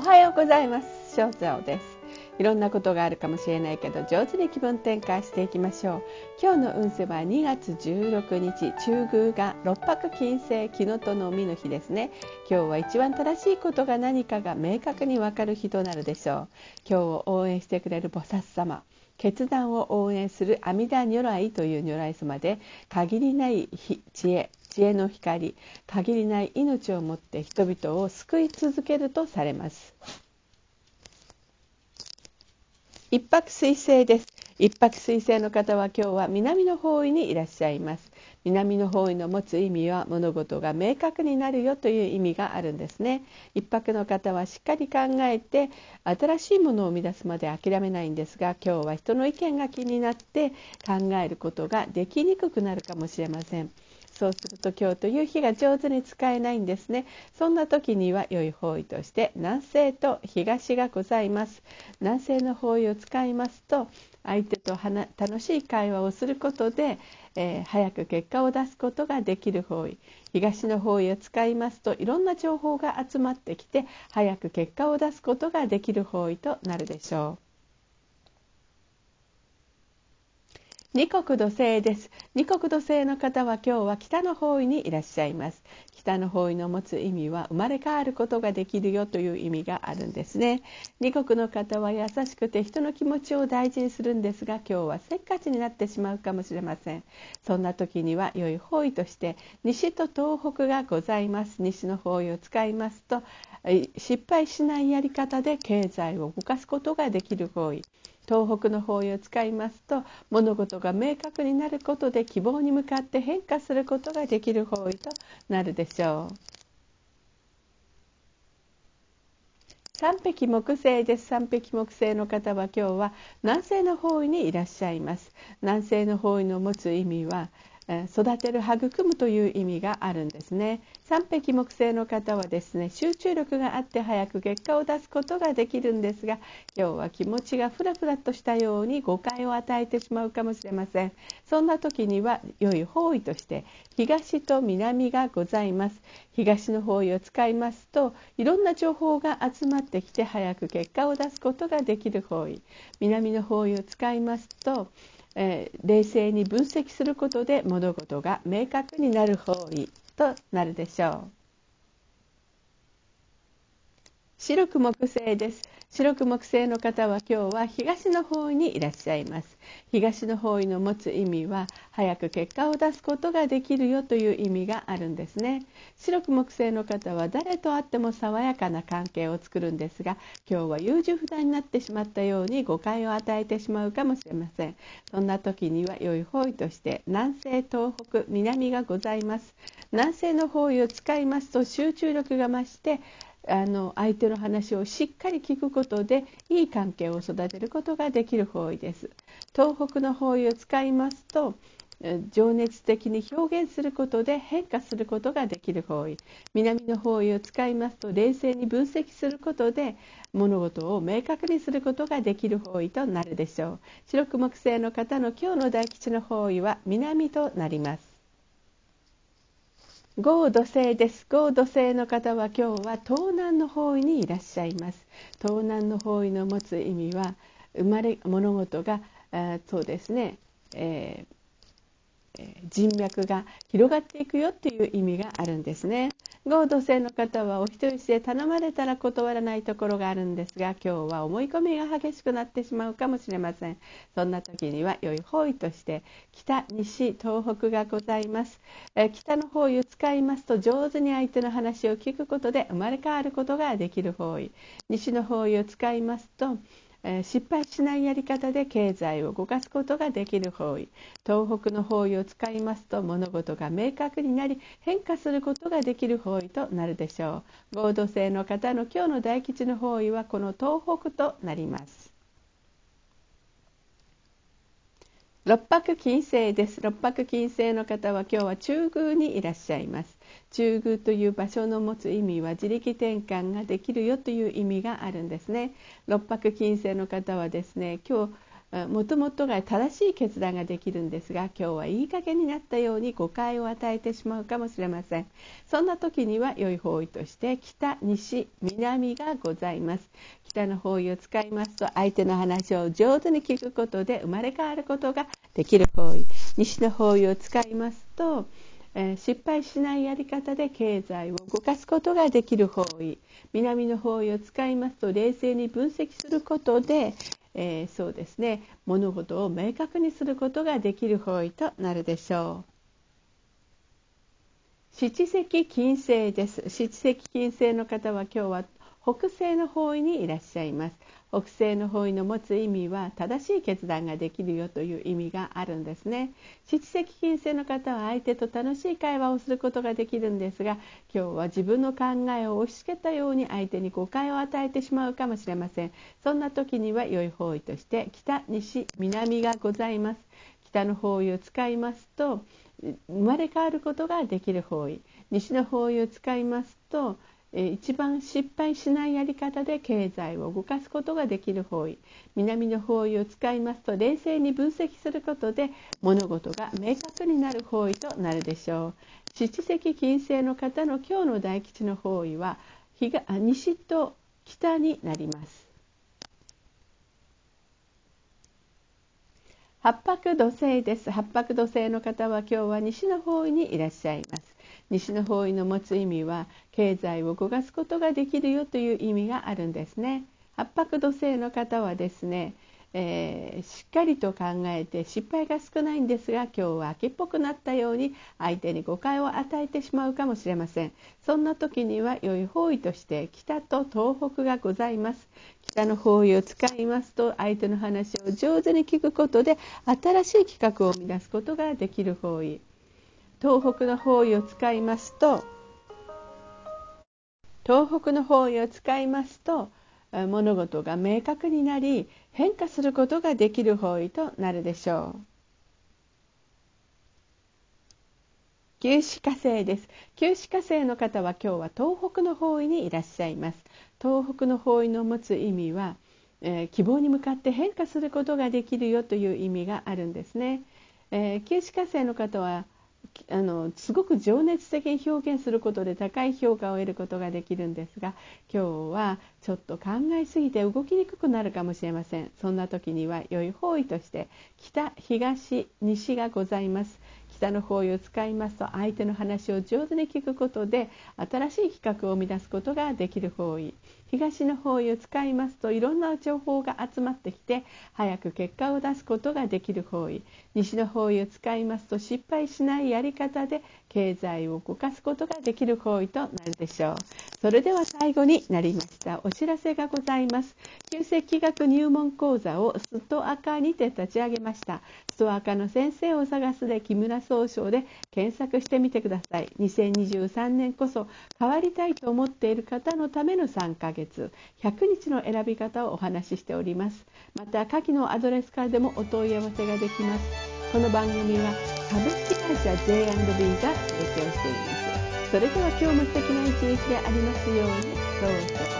おはようございます。翔太です。いろんなことがあるかもしれないけど上手に気分転換していきましょう。今日の運勢は2月16日中宮が六白金星木のとの海の日ですね。今日は一番正しいことが何かが明確にわかる日となるでしょう。今日を応援してくれる菩薩様。決断を応援する阿弥陀如来という如来様で限りない知恵知恵の光限りない命をもって人々を救い続けるとされます。一泊水星です。一泊水星の方は今日は南の方位にいらっしゃいます。南の方位の持つ意味は物事が明確になるよという意味があるんですね。一泊の方はしっかり考えて新しいものを生み出すまで諦めないんですが今日は人の意見が気になって考えることができにくくなるかもしれません。そうすると今日という日が上手に使えないんですね。そんな時には良い方位として南西と東がございます。南西の方位を使いますと相手と楽しい会話をすることで、えー、早く結果を出すことができる方位。東の方位を使いますといろんな情報が集まってきて早く結果を出すことができる方位となるでしょう。二国土星です。二国土星の方は今日は北の方位にいらっしゃいます。北の方位の持つ意味は生まれ変わることができるよという意味があるんですね。二国の方は優しくて人の気持ちを大事にするんですが今日はせっかちになってしまうかもしれません。そんな時には良い方位として西と東北がございます。西の方位を使いますと失敗しないやり方で経済を動かすことができる方位。東北の方位を使いますと物事が明確になることで希望に向かって変化することができる方位となるでしょう。三匹木星です三匹木星の方は今日は南西の方位にいらっしゃいます南西の方位の持つ意味は育てる育むという意味があるんですね。三匹木星の方はですね集中力があって早く結果を出すことができるんですが今日は気持ちがふらふらとしたように誤解を与えてしまうかもしれません。そんな時には良い方位として東と南がございます。東の方位を使いますといろんな情報が集まってきて早く結果を出すことができる方位。南の方位を使いますとえー、冷静に分析することで物事が明確になる方位となるでしょう。白く木星です。白く木星の方は今日は東の方位にいらっしゃいます。東の方位の持つ意味は早く結果を出すことができるよという意味があるんですね。白く木星の方は誰と会っても爽やかな関係を作るんですが今日は優柔不断になってしまったように誤解を与えてしまうかもしれません。そんな時には良い方位として南西東北南がございます。南西の方位を使いますと集中力が増してあの相手の話をしっかり聞くことでいい関係を育てることができる方位です。東北の方位を使いますと情熱的に表現することで変化することができる方位。南の方位を使いますと冷静に分析することで物事を明確にすることができる方位となるでしょう。白く木星の方の今日の大吉の方位は南となります。豪土星です。豪土星の方は今日は東南の方位にいらっしゃいます。東南の方位の持つ意味は生まれ物事がそうですね、えー人脈が広がっていくよっていう意味があるんですね。合同性の方はお人よしで頼まれたら断らないところがあるんですが今日は思い込みが激しくなってしまうかもしれません。そんな時には良い方位として北西東北がございます。え北の方位を使いますと上手に相手の話を聞くことで生まれ変わることができる方位。西の方位を使いますと失敗しないやり方で経済を動かすことができる方位。東北の方位を使いますと物事が明確になり変化することができる方位となるでしょう。合同性の方の今日の大吉の方位はこの東北となります。六白金星です。六白金星の方は今日は中宮にいらっしゃいます。中宮という場所の持つ意味は自力転換ができるよという意味があるんですね。六白金星の方はですね今日もともとが正しい決断ができるんですが今日はいい加減になったように誤解を与えてしまうかもしれません。そんな時には良い方位として北西南がございます。北の方位を使いますと相手の話を上手に聞くことで生まれ変わることができる方位。西の方位を使いますとえ失敗しないやり方で経済を動かすことができる方位。南の方位を使いますと冷静に分析することで、えー、そうですね物事を明確にすることができる方位となるでしょう。七石金星です七石金星の方は今日は北西の方位にいらっしゃいます。北西の方位の持つ意味は正しい決断ができるよという意味があるんですね。七石金星の方は相手と楽しい会話をすることができるんですが今日は自分の考えを押し付けたように相手に誤解を与えてしまうかもしれません。そんな時には良い方位として北西南がございます。北の方位を使いますと生まれ変わることができる方位。西の方位を使いますと一番失敗しないやり方で経済を動かすことができる方位。南の方位を使いますと冷静に分析することで物事が明確になる方位となるでしょう。七石金星の方の今日の大吉の方位は西と北になります。八白土星です。八白土星の方は今日は西の方位にいらっしゃいます。西の方位の持つ意味は経済を動かすことができるよという意味があるんですね。八白土星の方はですね、えー、しっかりと考えて失敗が少ないんですが今日は秋っぽくなったように相手に誤解を与えてしまうかもしれません。そんな時には良い方位として北と東北がございます。北の方位を使いますと相手の話を上手に聞くことで新しい企画を生み出すことができる方位。東北の方位を使いますと東北の方位を使いますと物事が明確になり変化することができる方位となるでしょう。九死火星です。九死火星の方は今日は東北の方位にいらっしゃいます。東北の方位の持つ意味は、えー、希望に向かって変化することができるよという意味があるんですね。えー、九死火星の方はあのすごく情熱的に表現することで高い評価を得ることができるんですが今日はちょっと考えすぎて動きにくくなるかもしれません。そんな時には良い方位として北東西がございます。北の方位を使いますと相手の話を上手に聞くことで新しい企画を生み出すことができる方位。東の方位を使いますといろんな情報が集まってきて早く結果を出すことができる方位。西の方位を使いますと失敗しないやり方で経済を動かすことができる方位となるでしょう。それでは最後になりました。お知らせがございます。旧石器学入門講座をストアカにて立ち上げました。ストアカの先生を探すで木村総称で検索してみてください。2023年こそ変わりたいと思っている方のための3ヶ月。100日の選び方をお話ししております。また下記のアドレスからでもお問い合わせができます。この番組は株式会社 J&B が提供しています。それでは今日も素敵な一日でありますように。どうぞ。